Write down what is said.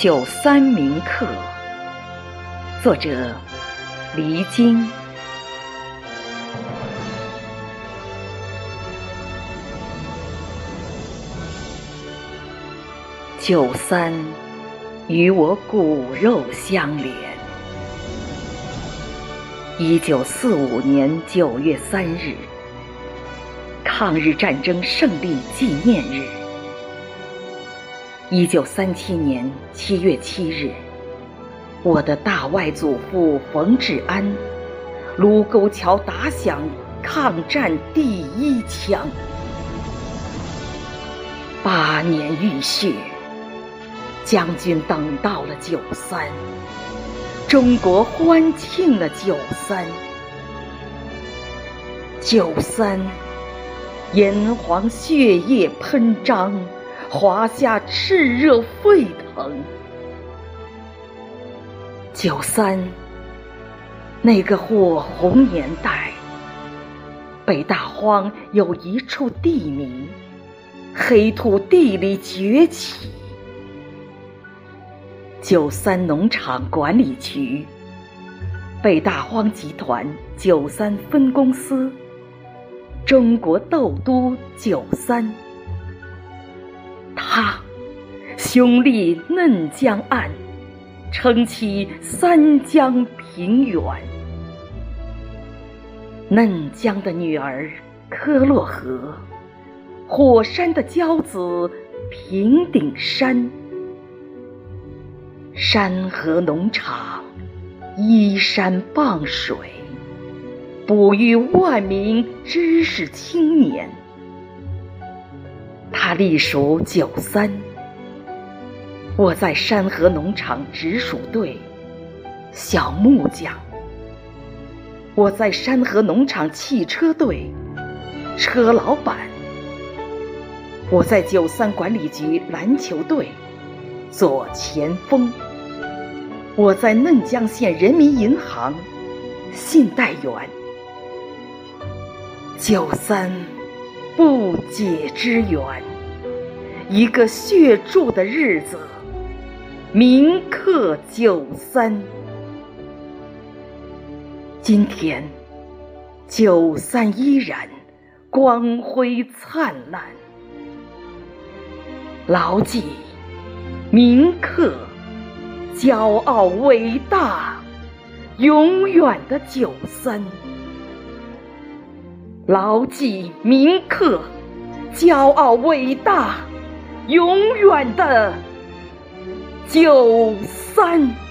九三铭刻，作者黎晶。九三与我骨肉相连。一九四五年九月三日，抗日战争胜利纪念日。一九三七年七月七日，我的大外祖父冯治安，卢沟桥打响抗战第一枪。八年浴血，将军等到了九三，中国欢庆了九三。九三，炎黄血液喷张。华夏炽热沸腾，九三那个火红年代，北大荒有一处地名，黑土地里崛起。九三农场管理局，北大荒集团九三分公司，中国豆都九三。雄立嫩江岸，撑起三江平原。嫩江的女儿科洛河，火山的骄子平顶山。山河农场依山傍水，哺育万名知识青年。他隶属九三，我在山河农场直属队，小木匠；我在山河农场汽车队，车老板；我在九三管理局篮球队，左前锋；我在嫩江县人民银行，信贷员。九三。不解之缘，一个血铸的日子，铭刻九三。今天，九三依然光辉灿烂，牢记铭刻骄傲伟大永远的九三。牢记铭刻，骄傲伟大，永远的九三。